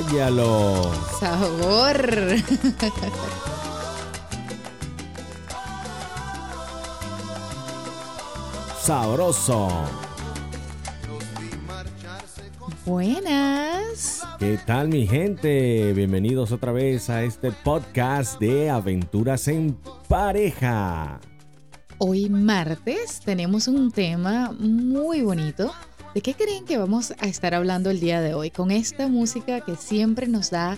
Háyalo. Sabor. Sabroso. Buenas. ¿Qué tal mi gente? Bienvenidos otra vez a este podcast de aventuras en pareja. Hoy martes tenemos un tema muy bonito. ¿De qué creen que vamos a estar hablando el día de hoy? Con esta música que siempre nos da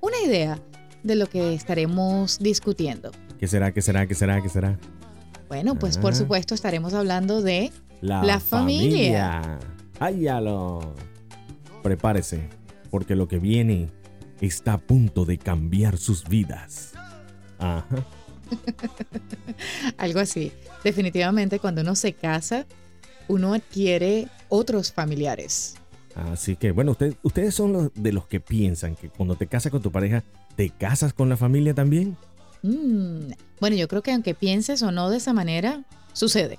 una idea de lo que estaremos discutiendo. ¿Qué será? ¿Qué será? ¿Qué será? ¿Qué será? Bueno, pues por Ah. supuesto estaremos hablando de La, La familia. Háyalo. Prepárese, porque lo que viene está a punto de cambiar sus vidas. Ajá. algo así. Definitivamente cuando uno se casa, uno adquiere otros familiares. Así que, bueno, usted- ustedes son los de los que piensan que cuando te casas con tu pareja, ¿te casas con la familia también? Mm, Bueno, yo creo que aunque pienses o no de esa manera, sucede.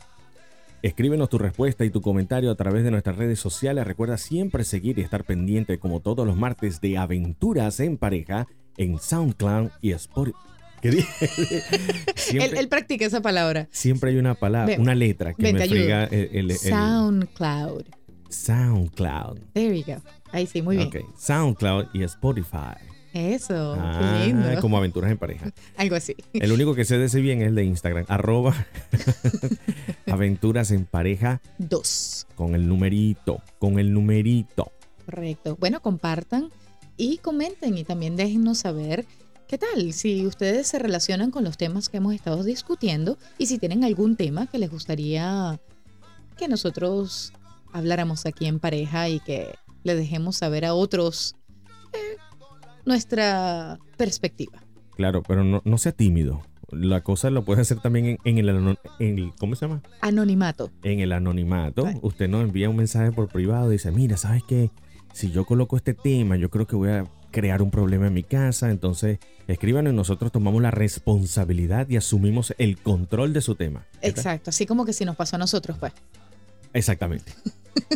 Escríbenos tu respuesta y tu comentario a través de nuestras redes sociales. Recuerda siempre seguir y estar pendiente como todos los martes de Aventuras en Pareja en SoundCloud y Spotify. Él, él practica esa palabra. siempre hay una palabra, Ven, una letra que ven, me friega el, el- el- SoundCloud. SoundCloud. There you go. Ahí sí, muy bien. Ok, SoundCloud y Spotify. Eso, Ah, qué lindo. como Aventuras en Pareja. Algo así. El único que sé de ese bien es el de Instagram, arroba aventuras en pareja Dos. con el numerito, con el numerito. Correcto. Bueno, compartan y comenten y también déjennos saber qué tal, si ustedes se relacionan con los temas que hemos estado discutiendo y si tienen algún tema que les gustaría que nosotros habláramos aquí en pareja y que le dejemos saber a otros eh, nuestra perspectiva. Claro, pero no, no sea tímido. La cosa lo puede hacer también en, en el, en el- ¿cómo se llama? Anonimato. En el anonimato. Right. Usted nos envía un mensaje por privado y dice, mira, ¿sabes qué? Si yo coloco este tema, yo creo que voy a crear un problema en mi casa. Entonces, escríbanos y nosotros tomamos la responsabilidad y asumimos el control de su tema. Exacto, así como que si nos pasó a nosotros, pues. Exactamente.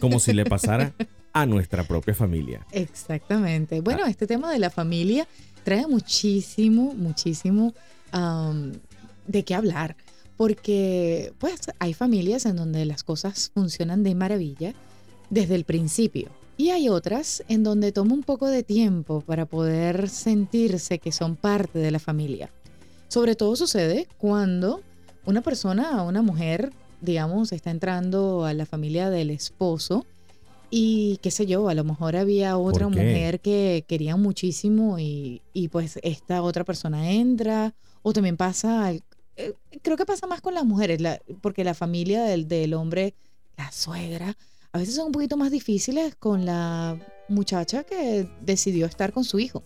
Como si le pasara a nuestra propia familia. Exactamente. Bueno, este tema de la familia trae muchísimo, muchísimo de qué hablar, porque pues hay familias en donde las cosas funcionan de maravilla desde el principio y hay otras en donde toma un poco de tiempo para poder sentirse que son parte de la familia. Sobre todo sucede cuando una persona, una mujer, digamos, está entrando a la familia del esposo y qué sé yo, a lo mejor había otra mujer que querían muchísimo y, y pues esta otra persona entra o también pasa, eh, creo que pasa más con las mujeres, la- porque la familia del, del hombre, la suegra, a veces son un poquito más difíciles con la muchacha que decidió estar con su hijo.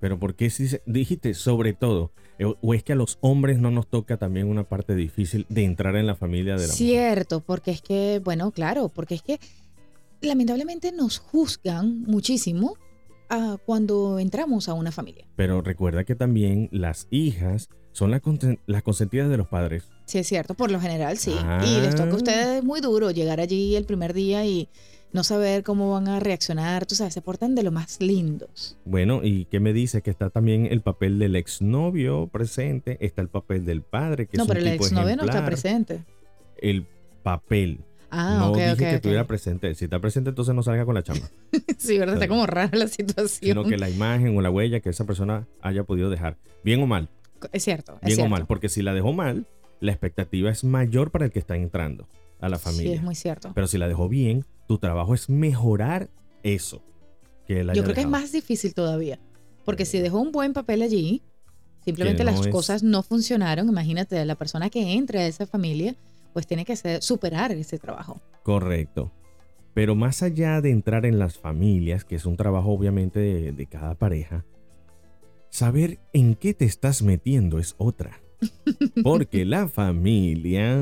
Pero ¿por qué si dijiste sobre todo? Eh, ¿O es que a los hombres no nos toca también una parte difícil de entrar en la familia de la mujer? Cierto, porque es que, bueno, claro, porque es que lamentablemente nos juzgan muchísimo ah, cuando entramos a una familia. Pero recuerda que también las hijas son las consentidas de los padres. Sí, es cierto, por lo general sí. Y les toca a Ah. ustedes muy duro llegar allí el primer día y no saber cómo van a reaccionar. Tú sabes, se portan de lo más lindos. Bueno, ¿y qué me dice? Que está también el papel del exnovio presente, está el papel del padre, que no, es pero un el tipo exnovio no está presente. El papel. Ah, no ok, dije ok, que ok. estuviera presente. Si está presente, entonces no salga con la chamba. Sí, ¿verdad? Está como rara la situación. sino que la imagen o la huella que esa persona haya podido dejar. Bien o mal. Es cierto, es Bien o cierto. mal. Porque si la dejó mal, la expectativa es mayor para el que está entrando a la Sí, familia. es muy cierto. Pero si la dejó bien, tu trabajo es mejorar eso. Que él haya Yo creo que es más difícil todavía. Porque si dejó un buen papel allí, simplemente no las es- cosas no funcionaron. Imagínate, la persona que entra a esa familia, pues tiene que ser- superar ese trabajo. Correcto. Pero más allá de entrar en las familias, que es un trabajo obviamente de, de cada pareja, saber en qué te estás metiendo es otra. Porque la familia...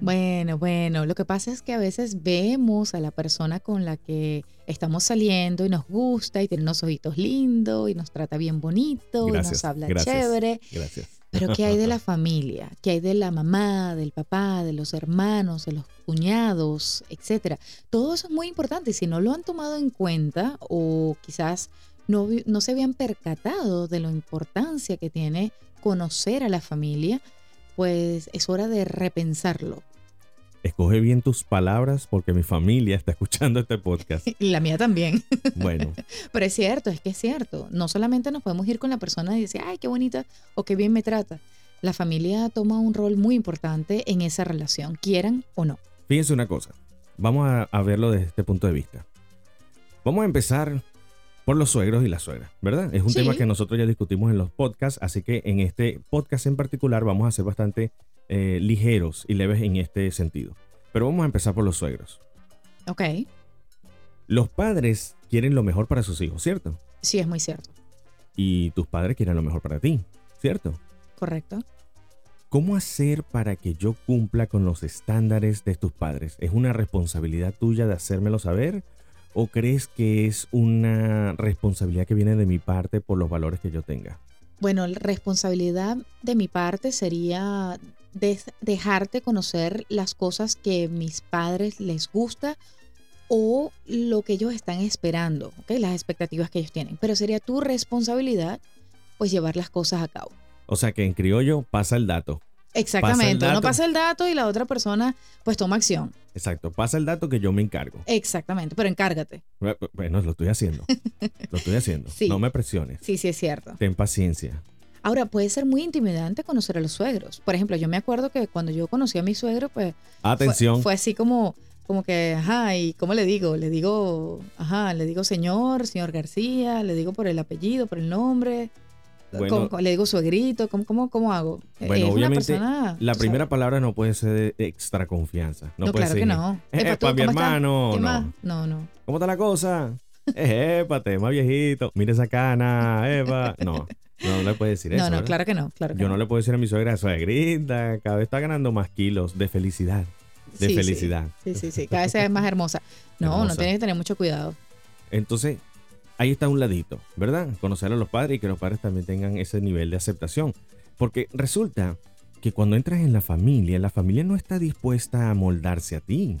Bueno, bueno, lo que pasa es que a veces vemos a la persona con la que estamos saliendo y nos gusta y tiene unos ojitos lindos y nos trata bien bonito y nos habla gracias. chévere. Gracias. Pero ¿qué hay de la familia? ¿Qué hay de la mamá, del papá, de los hermanos, de los cuñados, etcétera. Todo eso es muy importante y si no lo han tomado en cuenta o quizás no, no se habían percatado de la importancia que tiene conocer a la familia, pues es hora de repensarlo. Escoge bien tus palabras porque mi familia está escuchando este podcast. Y la mía también. Bueno, Pero es cierto, es que es cierto. No solamente nos podemos ir con la persona y decir, ay, qué bonita o qué bien me trata. La familia toma un rol muy importante en esa relación, quieran o no. fíjense una cosa. Vamos a, a verlo desde este punto de vista. Vamos a empezar por los suegros y las suegras, ¿verdad? Es un Sí. tema que nosotros ya discutimos en los podcasts, así que en este podcast en particular vamos a ser bastante eh, ligeros y leves en este sentido. Pero vamos a empezar por los suegros. Ok, Los padres quieren lo mejor para sus hijos, ¿cierto? sí es muy cierto. Y tus padres quieren lo mejor para ti, ¿cierto? Correcto. ¿Cómo hacer para que yo cumpla con los estándares de tus padres? ¿Es una responsabilidad tuya de hacérmelo saber? ¿O crees que es una responsabilidad que viene de mi parte por los valores que yo tenga? Bueno, la responsabilidad de mi parte sería dejarte conocer las cosas que mis padres les gusta o lo que ellos están esperando, ¿ok? las expectativas que ellos tienen. Pero sería tu responsabilidad, pues, llevar las cosas a cabo. O sea que en criollo pasa el dato. Exactamente. Uno pasa el dato y la otra persona, pues, toma acción. Exacto, pasa el dato que yo me encargo. Exactamente. Pero encárgate. Bueno, lo estoy haciendo. Lo estoy haciendo. Sí. No me presiones. Sí, sí, es cierto. Ten paciencia. Ahora, puede ser muy intimidante conocer a los suegros. Por ejemplo, yo me acuerdo que cuando yo conocí a mi suegro, pues fue- Atención. Fue, así como, como que, ajá, ¿y cómo le digo? Le digo, ajá, le digo señor, señor García, le digo por el apellido, por el nombre, Bueno, ¿Cómo- cómo- le digo suegrito, ¿cómo, cómo, cómo hago? Bueno, Es una obviamente, persona, la primera sabes. palabra no puede ser de extra confianza. No, No, puede claro ser. que no. "Eh, Epa, tú, mi hermano. ¿Qué No. No, no. ¿Cómo está la cosa? Épate, más viejito. Mira esa cana, Eva. No, no le puede decir eso. No, no, ¿verdad? claro que no, claro que Yo no. no le puedo decir a mi suegra, suegrita, cada vez está ganando más kilos de felicidad. De Sí, felicidad. Sí, sí, sí, cada vez es más hermosa. No, no tienes que tener mucho cuidado. Entonces, ahí está un ladito, ¿verdad? Conocer a los padres y que los padres también tengan ese nivel de aceptación. Porque resulta que cuando entras en la familia, la familia no está dispuesta a moldarse a ti.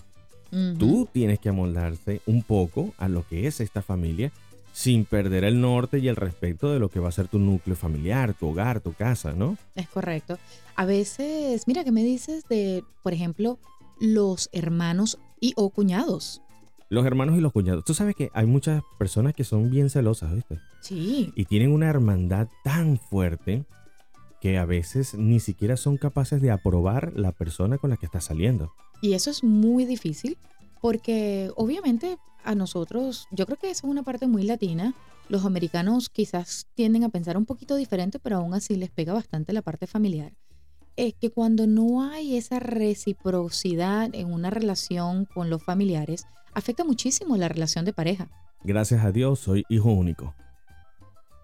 Tú tienes que amoldarse un poco a lo que es esta familia sin perder el norte y el respeto de lo que va a ser tu núcleo familiar, tu hogar, tu casa, ¿no? Es correcto. A veces, mira, ¿qué me dices de, por ejemplo, los hermanos y o cuñados? Los hermanos y los cuñados. Tú sabes que hay muchas personas que son bien celosas, ¿viste? Sí, Y tienen una hermandad tan fuerte que a veces ni siquiera son capaces de aprobar la persona con la que está saliendo. y eso es muy difícil porque obviamente a nosotros, yo creo que eso es una parte muy latina. Los americanos quizás tienden a pensar un poquito diferente, pero aún así les pega bastante la parte familiar. Es que cuando no hay esa reciprocidad en una relación con los familiares, afecta muchísimo la relación de pareja. Gracias a Dios soy hijo único.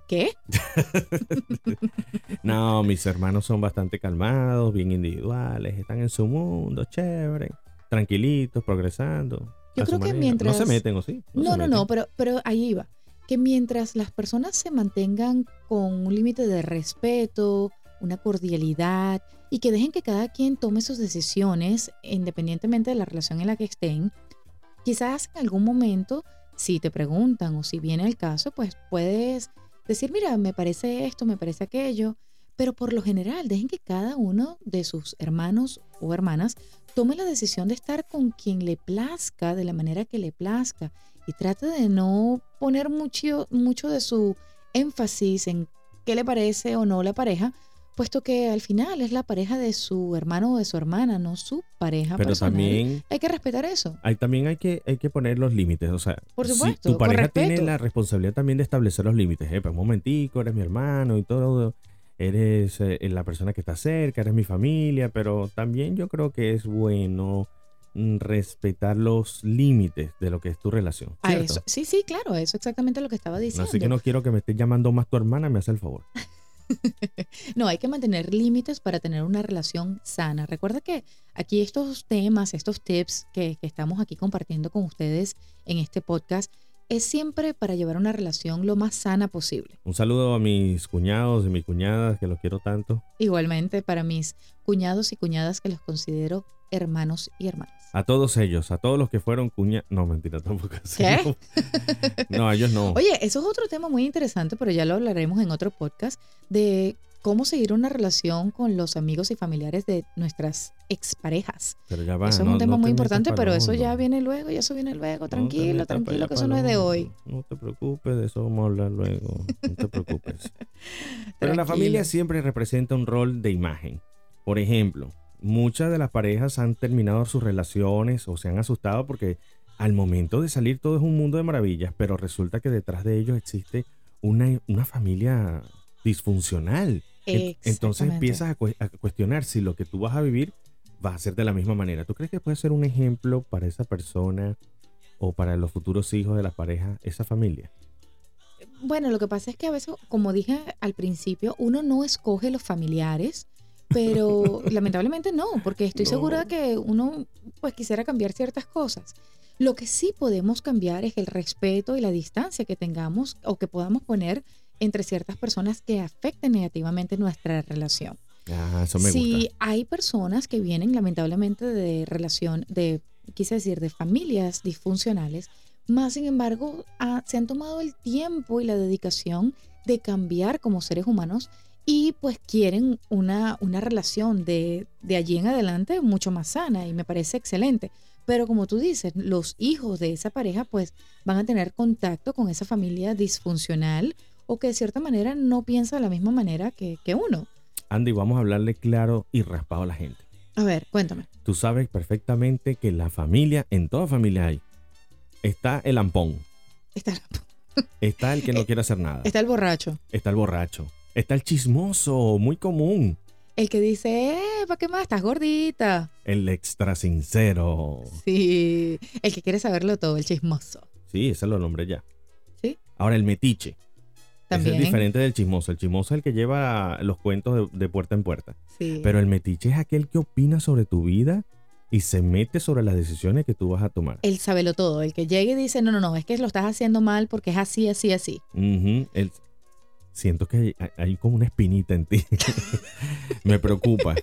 ¿Qué? No, mis hermanos son bastante calmados, bien individuales, están en su mundo, chévere, tranquilitos, progresando. Yo creo que manera. mientras- No se meten, ¿o sí? No, no, meten. no, pero, pero ahí iba. Que mientras las personas se mantengan con un límite de respeto, una cordialidad y que dejen que cada quien tome sus decisiones independientemente de la relación en la que estén, quizás en algún momento, si te preguntan o si viene el caso, pues puedes decir, mira, me parece esto, me parece aquello, pero por lo general dejen que cada uno de sus hermanos o hermanas tome la decisión de estar con quien le plazca, de la manera que le plazca, y trate de no poner mucho, mucho de su énfasis en qué le parece o no la pareja, puesto que al final es la pareja de su hermano o de su hermana, no su pareja Pero personal. también Hay que respetar eso. hay, también hay que, hay que poner los límites. O sea, Por si supuesto, tu pareja tiene la responsabilidad también de establecer los límites. Eh, pues, un momentico, eres mi hermano y todo. Eres eh, la persona que está cerca, eres mi familia, pero también yo creo que es bueno mm, respetar los límites de lo que es tu relación. A ¿cierto? eso. Sí, sí, claro, eso es exactamente lo que estaba diciendo. Así que no quiero que me estés llamando más tu hermana, me hace el favor. No, hay que mantener límites para tener una relación sana. Recuerda que aquí estos temas, estos tips que, que estamos aquí compartiendo con ustedes en este podcast, es siempre para llevar una relación lo más sana posible. Un saludo a mis cuñados y mis cuñadas, que los quiero tanto. Igualmente para mis cuñados y cuñadas que los considero hermanos y hermanas. A todos ellos, a todos los que fueron cuña... No, mentira, tampoco así. ¿Qué? No, a ellos no. Oye, eso es otro tema muy interesante, pero ya lo hablaremos en otro podcast, de cómo seguir una relación con los amigos y familiares de nuestras exparejas. Pero ya va, eso es no- un tema no muy importante, pero eso ya viene luego, ya eso viene luego. Tranquilo, tranquilo, que eso no es de hoy. No te preocupes, de eso vamos a hablar luego. No te preocupes. Pero la familia siempre representa un rol de imagen. Por ejemplo, muchas de las parejas han terminado sus relaciones o se han asustado porque al momento de salir todo es un mundo de maravillas, pero resulta que detrás de ellos existe una, una familia disfuncional. En- Entonces empiezas a cuestionar si lo que tú vas a vivir va a ser de la misma manera. ¿Tú crees que puede ser un ejemplo para esa persona o para los futuros hijos de la pareja, esa familia? Bueno, lo que pasa es que a veces, como dije al principio, uno no escoge los familiares, pero lamentablemente no, porque estoy No. segura que uno pues quisiera cambiar ciertas cosas. Lo que sí podemos cambiar es el respeto y la distancia que tengamos o que podamos poner entre ciertas personas que afecten negativamente nuestra relación. Ah, eso me si gusta. hay personas que vienen lamentablemente de relación, de, quise decir, de familias disfuncionales, más sin embargo ah, se han tomado el tiempo y la dedicación de cambiar como seres humanos y pues quieren una, una relación de, de allí en adelante mucho más sana y me parece excelente. Pero como tú dices, los hijos de esa pareja pues van a tener contacto con esa familia disfuncional o que de cierta manera no piensa de la misma manera que, que uno. Andy, vamos a hablarle claro y raspado a la gente. A ver, cuéntame. Tú sabes perfectamente que la familia, en toda familia hay, está el ampón, Está, está el que no quiere hacer nada, está el borracho. está el borracho, está el chismoso, muy común, El que dice, eh, ¿para qué más? Estás gordita. el extra sincero. Sí. El que quiere saberlo todo, el chismoso. Sí, ese lo nombré ya. Sí. Ahora el metiche. También. Ese es diferente del chismoso. El chismoso es el que lleva los cuentos de, de puerta en puerta. Sí. Pero el metiche es aquel que opina sobre tu vida y se mete sobre las decisiones que tú vas a tomar. el sabelo todo, el que llega y dice, no, no, no, es que lo estás haciendo mal porque es así, así, así. Ujú, el- siento que hay, hay como una espinita en ti. Me preocupa.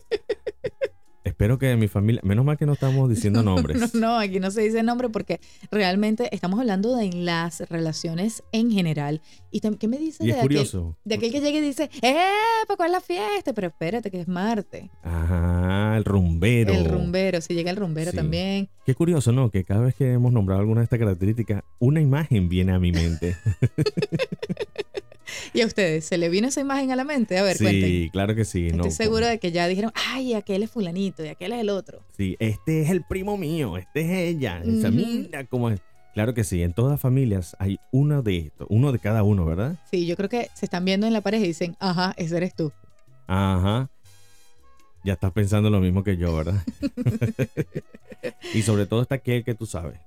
Espero que mi familia, menos mal que no estamos diciendo nombres. No, no, aquí no se dice nombre porque realmente estamos hablando de las relaciones en general. ¿Y qué me dices Y de es aquel, curioso. de aquel que llega y dice, ¡eh, para cuál es la fiesta! Pero espérate, que es Marte. Ajá, el rumbero. El rumbero, si llega el rumbero Sí. también. Qué curioso, ¿no? Que cada vez que hemos nombrado alguna de estas características, una imagen viene a mi mente. ¿Y a ustedes? ¿Se le vino esa imagen a la mente? A ver, sí, cuenten. claro que sí. Estoy no, segura de que ya dijeron, ay, aquel es fulanito y aquel es el otro. Sí, este es el primo mío, este es ella. Esa, Ujú. mira cómo es. Claro que sí, en todas familias hay uno de estos, uno de cada uno, ¿verdad? Sí, yo creo que se están viendo en la pareja y dicen, ajá, ese eres tú. Ajá. Ya estás pensando lo mismo que yo, ¿verdad? y sobre todo está aquel que tú sabes,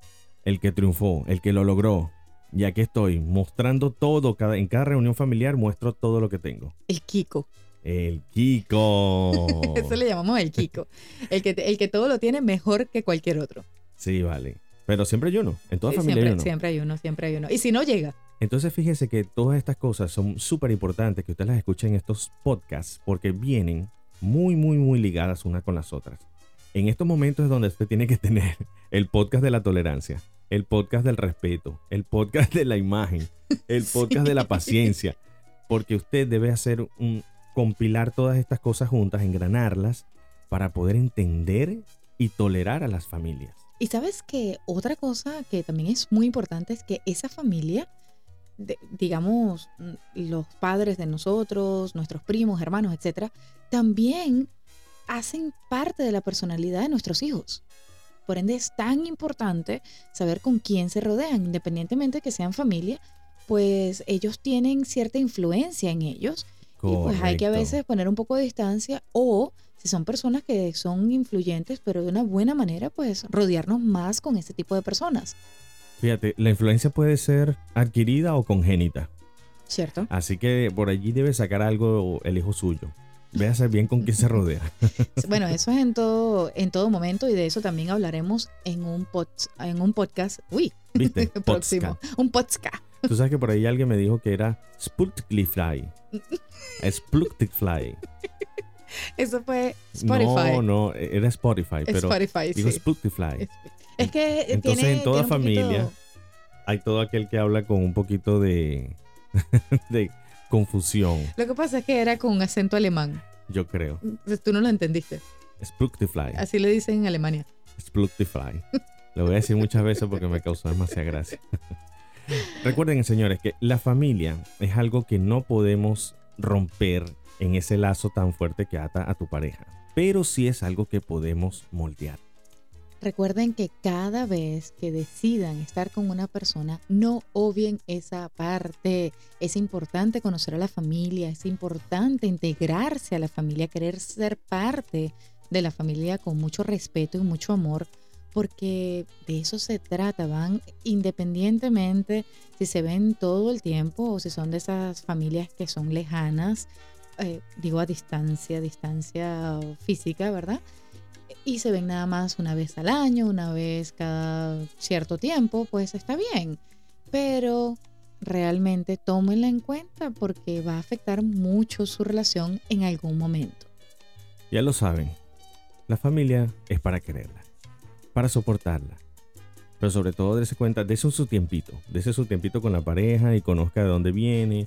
el que triunfó, el que lo logró. Y aquí estoy, mostrando todo, cada, en cada reunión familiar muestro todo lo que tengo. El Kiko. El Kiko. Eso le llamamos el Kiko. El que, el que todo lo tiene mejor que cualquier otro. Sí, vale. Pero siempre hay uno, en toda Sí, familia siempre, hay uno. siempre hay uno, siempre hay uno. Y si no llega, Entonces fíjese que todas estas cosas son súper importantes que usted las escuche en estos podcasts porque vienen muy, muy, muy ligadas una con las otras. En estos momentos es donde usted tiene que tener el podcast de la tolerancia, el podcast del respeto, el podcast de la imagen, el podcast de la paciencia, porque usted debe hacer un compilar todas estas cosas juntas, engranarlas para poder entender y tolerar a las familias. Y sabes que otra cosa que también es muy importante es que esa familia, de- digamos, mm, los padres de nosotros, nuestros primos, hermanos, etcétera, también hacen parte de la personalidad de nuestros hijos. Por ende, es tan importante saber con quién se rodean, independientemente de que sean familia, pues ellos tienen cierta influencia en ellos y pues hay que a veces poner un poco de distancia o si son personas que son influyentes, pero de una buena manera, pues rodearnos más con este tipo de personas, Fíjate, la influencia puede ser adquirida o congénita. ¿cierto? Así que por allí debe sacar algo el hijo suyo. Véase bien con quién se rodea. Bueno, eso es en todo, en todo momento y de eso también hablaremos en un, pod- en un podcast, uy, ¿Viste? próximo, un podcast. Tú sabes que por ahí alguien me dijo que era Sputnikfly. Sputnikfly. Eso fue Spotify. No, no, era Spotify, pero Spotify, digo sí. Spotify. Es que Entonces tiene- en toda poquito- familia hay todo aquel que habla con un poquito de, de confusión, Lo que pasa es que era con acento alemán. yo creo. Tú no lo entendiste. Spotify. Así le dicen en Alemania. Spotify. Lo voy a decir muchas veces porque me causó demasiada gracia. Recuerden, señores, que la familia es algo que no podemos romper en ese lazo tan fuerte que ata a tu pareja, pero sí es algo que podemos moldear. Recuerden que cada vez que decidan estar con una persona, no obvien esa parte. Es importante conocer a la familia, es importante integrarse a la familia, querer ser parte de la familia con mucho respeto y mucho amor, porque de eso se trata. Van independientemente si se ven todo el tiempo o si son de esas familias que son lejanas, eh, digo a distancia, distancia física, ¿verdad? Y se ven nada más una vez al año, una vez cada cierto tiempo, pues está bien. Pero realmente tómenla en cuenta porque va a afectar mucho su relación en algún momento. Ya lo saben, la familia es para quererla, para soportarla. Pero sobre todo, dése cuenta, dése su tiempito, dése su tiempito con la pareja y conozca de dónde viene,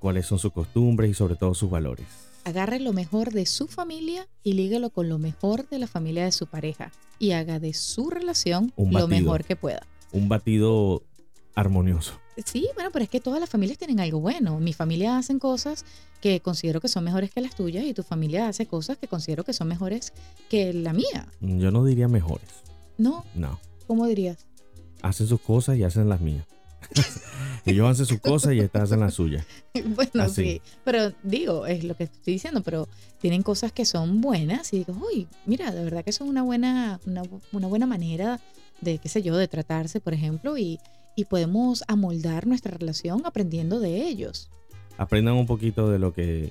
cuáles son sus costumbres y sobre todo sus valores. Agarre lo mejor de su familia y líguelo con lo mejor de la familia de su pareja y haga de su relación lo mejor que pueda. Un batido armonioso. Sí, bueno, pero es que todas las familias tienen algo bueno. Mi familia hacen cosas que considero que son mejores que las tuyas y tu familia hace cosas que considero que son mejores que la mía. Yo no diría mejores, No, no. ¿cómo dirías? Hacen sus cosas y hacen las mías. Ellos hacen sus cosas y estas hacen las suyas. bueno, Así. sí, pero digo, es lo que estoy diciendo, pero tienen cosas que son buenas y digo, uy, mira, de verdad que es una buena, una, una buena manera de, qué sé yo, de tratarse, por ejemplo, y, y podemos amoldar nuestra relación aprendiendo de ellos. Aprendan un poquito de lo que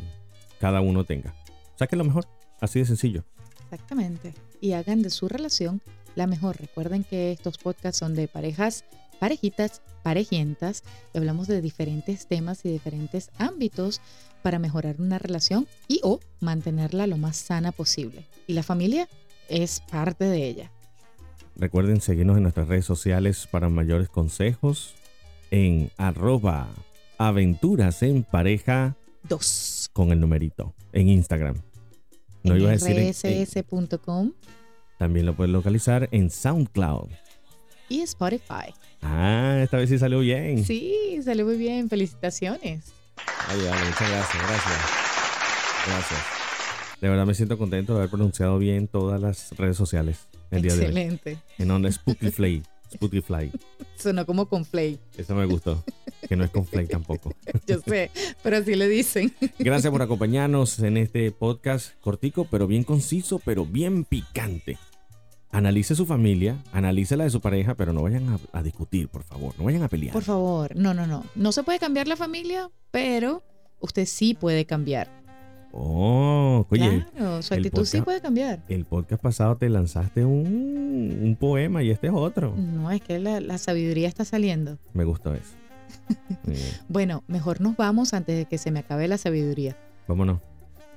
cada uno tenga. Saquen lo mejor, así de sencillo. Exactamente. Y hagan de su relación la mejor. Recuerden que estos podcasts son de parejas, parejitas, parejientas. Y hablamos de diferentes temas y diferentes ámbitos para mejorar una relación y o mantenerla lo más sana posible. Y la familia es parte de ella. Recuerden seguirnos en nuestras redes sociales para mayores consejos en arroba aventuras en pareja Dos. con el numerito en Instagram. No en iba a decir rss.com también lo puedes localizar en SoundCloud. Y Spotify. Ah, esta vez sí salió bien. Sí, salió muy bien. Felicitaciones. Ay, vale, muchas gracias, gracias. Gracias. De verdad me siento contento de haber pronunciado bien todas las redes sociales el día de hoy. Excelente. En onda Spotify. Spotify. Sonó como con Flay. Eso me gustó. Que no es con Flay tampoco. Yo sé, pero así le dicen. Gracias por acompañarnos en este podcast cortico, pero bien conciso, pero bien picante. Analice su familia, analice la de su pareja, pero no vayan a, a discutir, por favor. No vayan a pelear. Por favor, no, no, no. No se puede cambiar la familia, pero usted sí puede cambiar. Oh, oye, claro, su actitud sí puede cambiar. el podcast pasado te lanzaste un, un poema y este es otro. No, es que la, la sabiduría está saliendo. Me gustó eso. Bueno, mejor nos vamos antes de que se me acabe la sabiduría. Vámonos.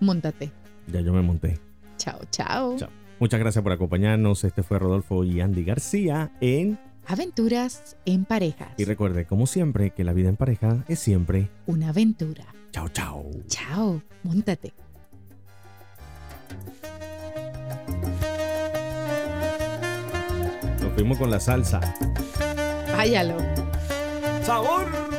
Móntate. Ya yo me monté. Chao, chao. Chao. Muchas gracias por acompañarnos. Este fue Rodolfo y Andy García en... Aventuras en parejas. Y recuerde, como siempre, que la vida en pareja es siempre... Una aventura. Chao, chao. Chao, móntate. Nos fuimos con la salsa. Váyalo. ¡Sabor!